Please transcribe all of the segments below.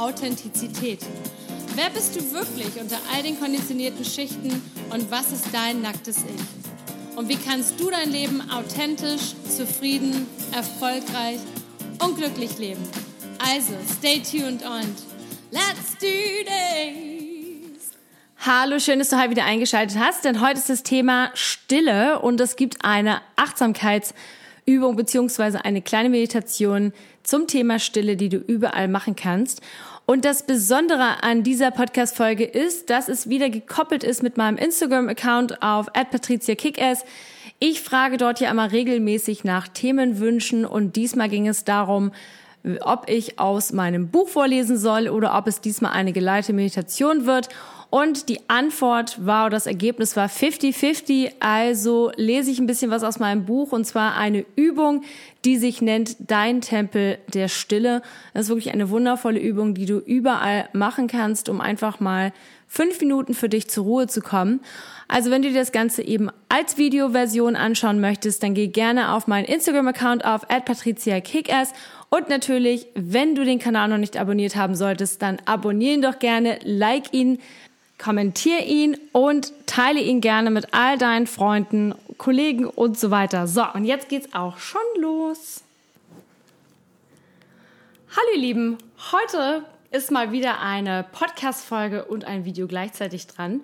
Authentizität. Wer bist du wirklich unter all den konditionierten Schichten und was ist dein nacktes Ich? Und wie kannst du dein Leben authentisch, zufrieden, erfolgreich und glücklich leben? Also, stay tuned und let's do this! Hallo, schön, dass du heute wieder eingeschaltet hast, denn heute ist das Thema Stille und es gibt eine Achtsamkeitsübung beziehungsweise eine kleine Meditation zum Thema Stille, die du überall machen kannst. Und das Besondere an dieser Podcast-Folge ist, dass es wieder gekoppelt ist mit meinem Instagram-Account auf @patriziakickass. Ich frage dort ja immer regelmäßig nach Themenwünschen und diesmal ging es darum, ob ich aus meinem Buch vorlesen soll oder ob es diesmal eine geleitete Meditation wird. Und die Antwort war, das Ergebnis war 50-50. Also lese ich ein bisschen was aus meinem Buch und zwar eine Übung, die sich nennt Dein Tempel der Stille. Das ist wirklich eine wundervolle Übung, die du überall machen kannst, um einfach mal fünf Minuten für dich zur Ruhe zu kommen. Also wenn du dir das Ganze eben als Videoversion anschauen möchtest, dann geh gerne auf meinen Instagram-Account auf @patriziakickass und natürlich, wenn du den Kanal noch nicht abonniert haben solltest, dann abonniere ihn doch gerne, like ihn, kommentier ihn und teile ihn gerne mit all deinen Freunden, Kollegen und so weiter. So, und jetzt geht's auch schon los. Hallo ihr Lieben, heute ist mal wieder eine Podcast-Folge und ein Video gleichzeitig dran.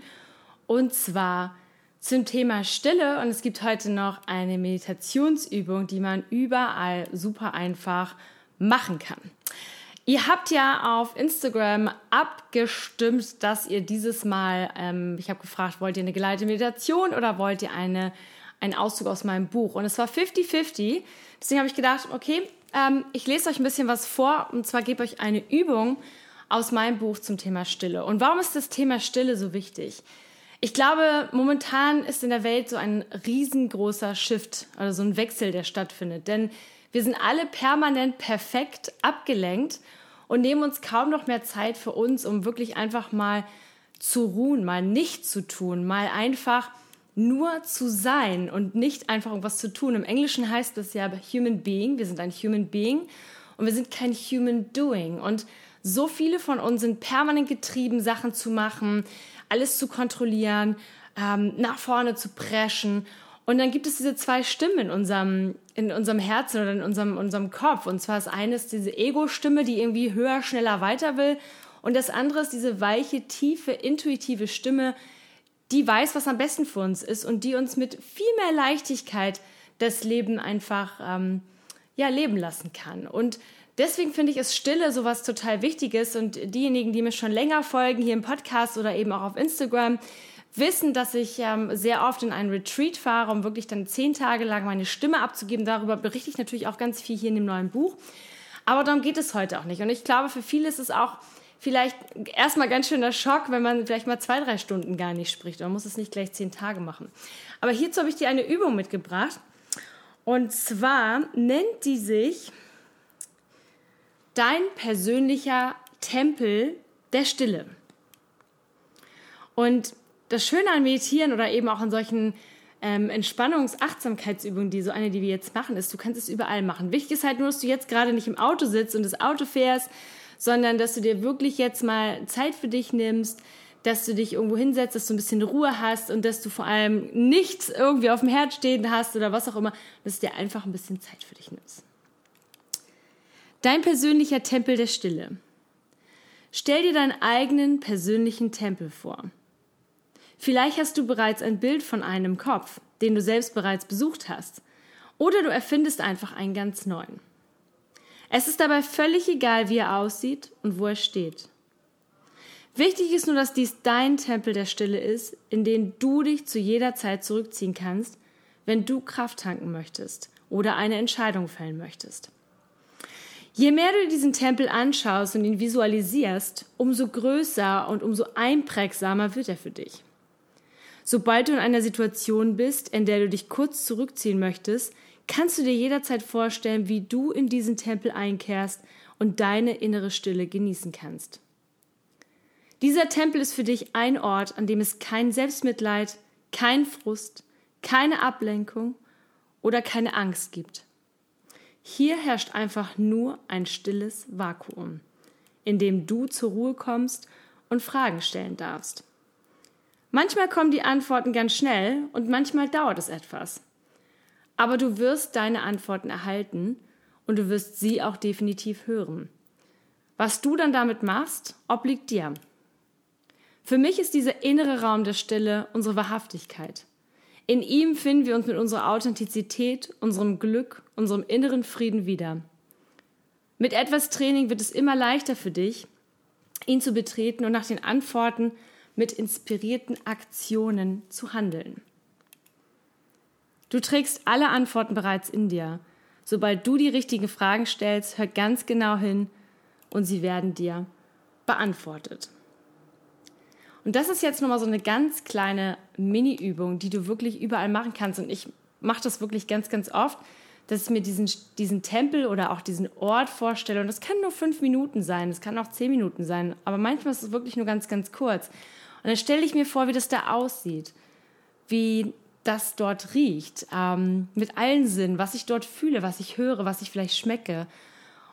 Und zwar zum Thema Stille. Und es gibt heute noch eine Meditationsübung, die man überall super einfach machen kann. Ihr habt ja auf Instagram abgestimmt, dass ihr dieses Mal, ähm, ich habe gefragt, wollt ihr eine geleitete Meditation oder wollt ihr eine, einen Auszug aus meinem Buch? Und es war 50-50. Deswegen habe ich gedacht, okay, ähm, ich lese euch ein bisschen was vor und zwar gebe euch eine Übung aus meinem Buch zum Thema Stille. Und warum ist das Thema Stille so wichtig? Ich glaube, momentan ist in der Welt so ein riesengroßer Shift, also so ein Wechsel, der stattfindet. Denn wir sind alle permanent perfekt abgelenkt und nehmen uns kaum noch mehr Zeit für uns, um wirklich einfach mal zu ruhen, mal nicht zu tun, mal einfach nur zu sein und nicht einfach irgendwas zu tun. Im Englischen heißt das ja Human Being. Wir sind ein Human Being und wir sind kein Human Doing. Und so viele von uns sind permanent getrieben, Sachen zu machen, alles zu kontrollieren, ähm, nach vorne zu preschen. Und dann gibt es diese zwei Stimmen in unserem, in unserem Herzen oder in unserem, unserem Kopf. Und zwar das eine diese Ego-Stimme, die irgendwie höher, schneller, weiter will. Und das andere ist diese weiche, tiefe, intuitive Stimme, die weiß, was am besten für uns ist und die uns mit viel mehr Leichtigkeit das Leben einfach ähm, ja, leben lassen kann. Und deswegen finde ich es Stille so was total Wichtiges. Und diejenigen, die mir schon länger folgen, hier im Podcast oder eben auch auf Instagram, wissen, dass ich ähm, sehr oft in einen Retreat fahre, um wirklich dann zehn Tage lang meine Stimme abzugeben. Darüber berichte ich natürlich auch ganz viel hier in dem neuen Buch. Aber darum geht es heute auch nicht. Und ich glaube, für viele ist es auch vielleicht erstmal ganz schöner Schock, wenn man vielleicht mal zwei, drei Stunden gar nicht spricht. Man muss es nicht gleich zehn Tage machen. Aber hierzu habe ich dir eine Übung mitgebracht. Und zwar nennt die sich Dein persönlicher Tempel der Stille. Und das Schöne an Meditieren oder eben auch an solchen ähm, Entspannungs-Achtsamkeitsübungen, die so eine, die wir jetzt machen, ist, du kannst es überall machen. Wichtig ist halt nur, dass du jetzt gerade nicht im Auto sitzt und das Auto fährst, sondern dass du dir wirklich jetzt mal Zeit für dich nimmst, dass du dich irgendwo hinsetzt, dass du ein bisschen Ruhe hast und dass du vor allem nichts irgendwie auf dem Herd stehen hast oder was auch immer, dass du dir einfach ein bisschen Zeit für dich nimmst. Dein persönlicher Tempel der Stille. Stell dir deinen eigenen persönlichen Tempel vor. Vielleicht hast du bereits ein Bild von einem Kopf, den du selbst bereits besucht hast. Oder du erfindest einfach einen ganz neuen. Es ist dabei völlig egal, wie er aussieht und wo er steht. Wichtig ist nur, dass dies dein Tempel der Stille ist, in den du dich zu jeder Zeit zurückziehen kannst, wenn du Kraft tanken möchtest oder eine Entscheidung fällen möchtest. Je mehr du diesen Tempel anschaust und ihn visualisierst, umso größer und umso einprägsamer wird er für dich. Sobald du in einer Situation bist, in der du dich kurz zurückziehen möchtest, kannst du dir jederzeit vorstellen, wie du in diesen Tempel einkehrst und deine innere Stille genießen kannst. Dieser Tempel ist für dich ein Ort, an dem es kein Selbstmitleid, kein Frust, keine Ablenkung oder keine Angst gibt. Hier herrscht einfach nur ein stilles Vakuum. in dem du zur Ruhe kommst und Fragen stellen darfst. Manchmal kommen die Antworten ganz schnell und manchmal dauert es etwas. Aber du wirst deine Antworten erhalten und du wirst sie auch definitiv hören. Was du dann damit machst, obliegt dir. Für mich ist dieser innere Raum der Stille unsere Wahrhaftigkeit. In ihm finden wir uns mit unserer Authentizität, unserem Glück, unserem inneren Frieden wieder. Mit etwas Training wird es immer leichter für dich, ihn zu betreten und nach den Antworten mit inspirierten Aktionen zu handeln. Du trägst alle Antworten bereits in dir. Sobald du die richtigen Fragen stellst, hör ganz genau hin und sie werden dir beantwortet. Und das ist jetzt nochmal so eine ganz kleine Mini-Übung, die du wirklich überall machen kannst. Und ich mache das wirklich ganz, ganz oft, dass ich mir diesen, diesen Tempel oder auch diesen Ort vorstelle. Und das kann nur fünf Minuten sein, das kann auch zehn Minuten sein. Aber manchmal ist es wirklich nur ganz, ganz kurz. Und dann stelle ich mir vor, wie das da aussieht, wie das dort riecht, ähm, mit allen Sinnen, was ich dort fühle, was ich höre, was ich vielleicht schmecke.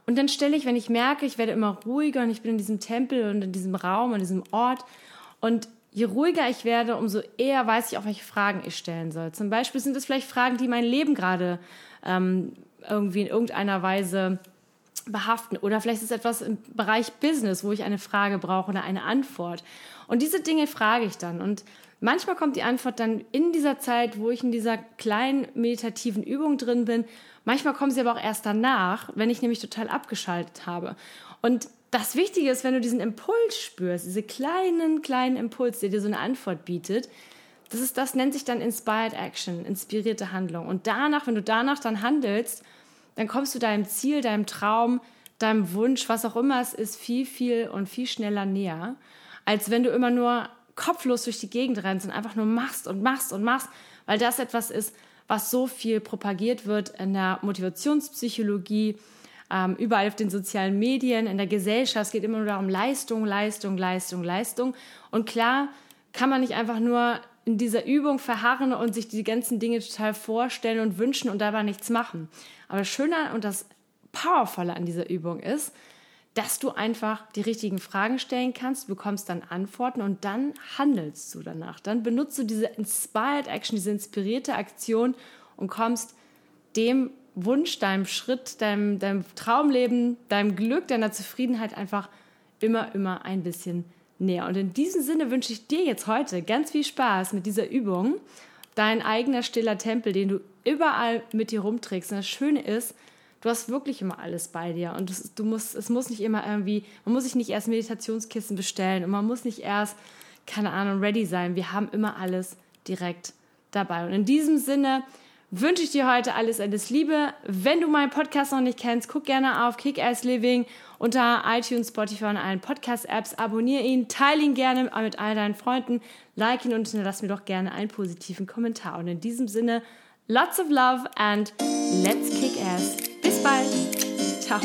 Und dann stelle ich, wenn ich merke, ich werde immer ruhiger und ich bin in diesem Tempel und in diesem Raum, in diesem Ort. Und je ruhiger ich werde, umso eher weiß ich auch, welche Fragen ich stellen soll. Zum Beispiel sind es vielleicht Fragen, die mein Leben gerade ähm, irgendwie in irgendeiner Weise behaften. Oder vielleicht ist es etwas im Bereich Business, wo ich eine Frage brauche oder eine Antwort. Und diese Dinge frage ich dann. Und manchmal kommt die Antwort dann in dieser Zeit, wo ich in dieser kleinen meditativen Übung drin bin. Manchmal kommen sie aber auch erst danach, wenn ich nämlich total abgeschaltet habe. Und das Wichtige ist, wenn du diesen Impuls spürst, diese kleinen, kleinen Impuls, der dir so eine Antwort bietet, das ist, das nennt sich dann Inspired Action, inspirierte Handlung. Und danach, wenn du danach dann handelst, dann kommst du deinem Ziel, deinem Traum, deinem Wunsch, was auch immer es ist, viel, viel und viel schneller näher, als wenn du immer nur kopflos durch die Gegend rennst und einfach nur machst und machst und machst, weil das etwas ist, was so viel propagiert wird in der Motivationspsychologie, ähm, überall auf den sozialen Medien, in der Gesellschaft. Es geht immer nur darum, Leistung, Leistung, Leistung, Leistung. Und klar kann man nicht einfach nur in dieser Übung verharren und sich die ganzen Dinge total vorstellen und wünschen und dabei nichts machen. Aber das Schöne und das Powervolle an dieser Übung ist, dass du einfach die richtigen Fragen stellen kannst, bekommst dann Antworten und dann handelst du danach. Dann benutzt du diese Inspired Action, diese inspirierte Aktion und kommst dem Wunsch, deinem Schritt, deinem, deinem Traumleben, deinem Glück, deiner Zufriedenheit einfach immer, immer ein bisschen näher. Und in diesem Sinne wünsche ich dir jetzt heute ganz viel Spaß mit dieser Übung. Dein eigener stiller Tempel, den du überall mit dir rumträgst. Und das Schöne ist, du hast wirklich immer alles bei dir. Und das, du musst, es muss nicht immer irgendwie, man muss sich nicht erst Meditationskissen bestellen und man muss nicht erst, keine Ahnung, ready sein. Wir haben immer alles direkt dabei. Und in diesem Sinne wünsche ich dir heute alles, alles Liebe. Wenn du meinen Podcast noch nicht kennst, guck gerne auf Kick-Ass Living unter iTunes, Spotify und allen Podcast-Apps. Abonniere ihn, teile ihn gerne mit all deinen Freunden, like ihn und hinterlass mir doch gerne einen positiven Kommentar. Und in diesem Sinne, lots of love and let's kick ass. Bis bald. Ciao.